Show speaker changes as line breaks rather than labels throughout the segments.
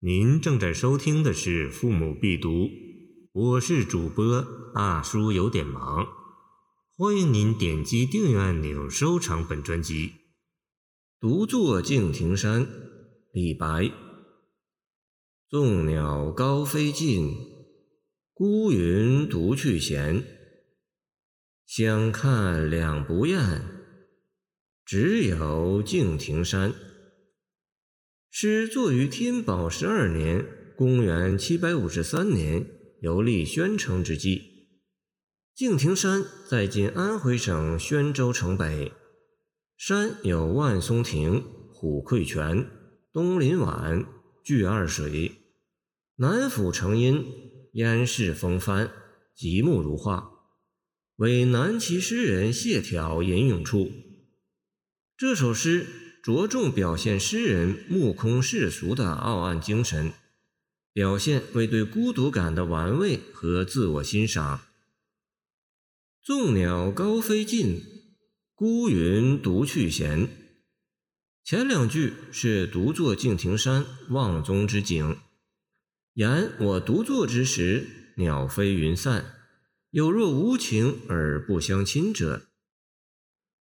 您正在收听的是《父母必读》，我是主播大叔，有点忙。欢迎您点击订阅按钮，收藏本专辑。独坐敬亭山，李白。众鸟高飞尽，孤云独去闲。相看两不厌，只有敬亭山。诗作于天宝十二年（公元753年），游历宣城之际。敬亭山在今安徽省宣州城北，山有万松亭、虎溃泉、东林晚、巨二水，南抚成阴，烟势风帆，极目如画，为南齐诗人谢朓吟咏处。这首诗。着重表现诗人目空世俗的傲岸精神，表现为对孤独感的玩味和自我欣赏。众鸟高飞尽，孤云独去闲。前两句是独坐敬亭山望宗之景，言我独坐之时，鸟飞云散，有若无情而不相亲者，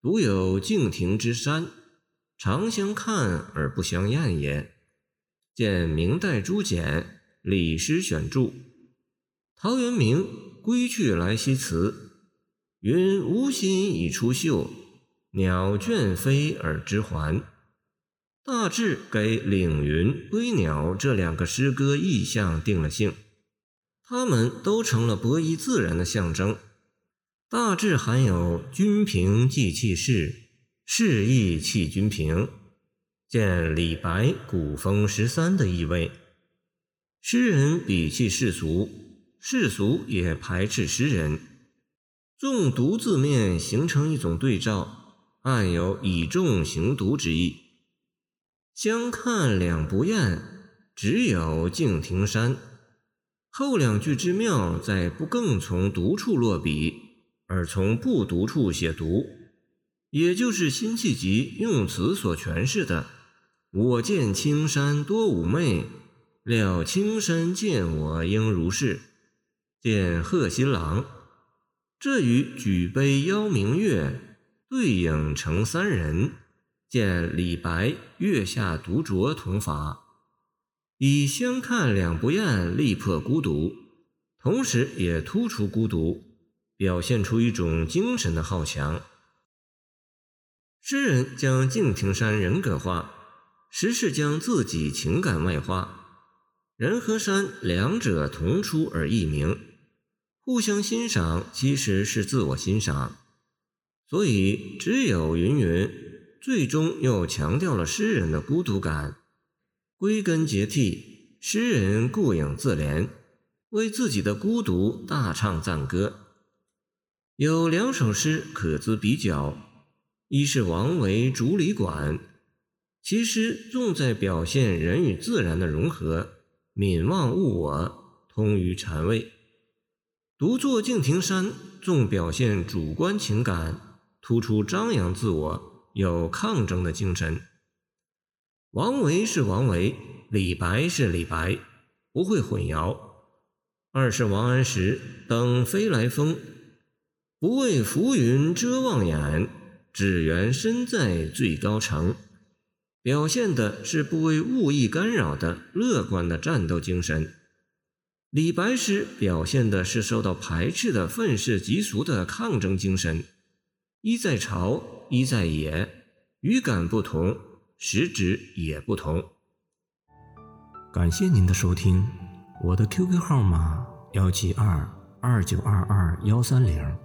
独有敬亭之山。常相看而不相厌也。见明代朱简《李诗选注》，陶渊明《归去来兮辞》，云无心以出岫，鸟倦飞而知还。大致给岭云、归鸟这两个诗歌意象定了性，它们都成了博弈自然的象征。大致含有君平即气势。示意弃君平，见李白《古风十三》的意味。诗人鄙弃世俗，世俗也排斥诗人。纵独字面形成一种对照，暗有以众行独之意。相看两不厌，只有敬亭山。后两句之妙，在不更从独处落笔，而从不独处写独。也就是辛弃疾用词所诠释的“我见青山多妩媚，料青山见我应如是”。见贺新郎，这与举杯邀明月，对影成三人。见李白月下独酌同法，以相看两不厌力破孤独，同时也突出孤独，表现出一种精神的好强。诗人将敬亭山人格化，实是将自己情感外化。人和山两者同出而异名，互相欣赏其实是自我欣赏。所以只有云云，最终又强调了诗人的孤独感。归根结底，诗人顾影自怜，为自己的孤独大唱赞歌。有两首诗可资比较。一是王维《竹里馆》，其诗重在表现人与自然的融合，泯忘物我，通于禅味；独坐敬亭山，重表现主观情感，突出张扬自我，有抗争的精神。王维是王维，李白是李白，不会混淆。二是王安石等飞来峰，不畏浮云遮望眼。只缘身在最高层，表现的是不为物意干扰的乐观的战斗精神。李白诗表现的是受到排斥的愤世嫉俗的抗争精神。一在朝，一在野，语感不同，实质也不同。感谢您的收听，我的 QQ 号码幺七二二九二二幺三零。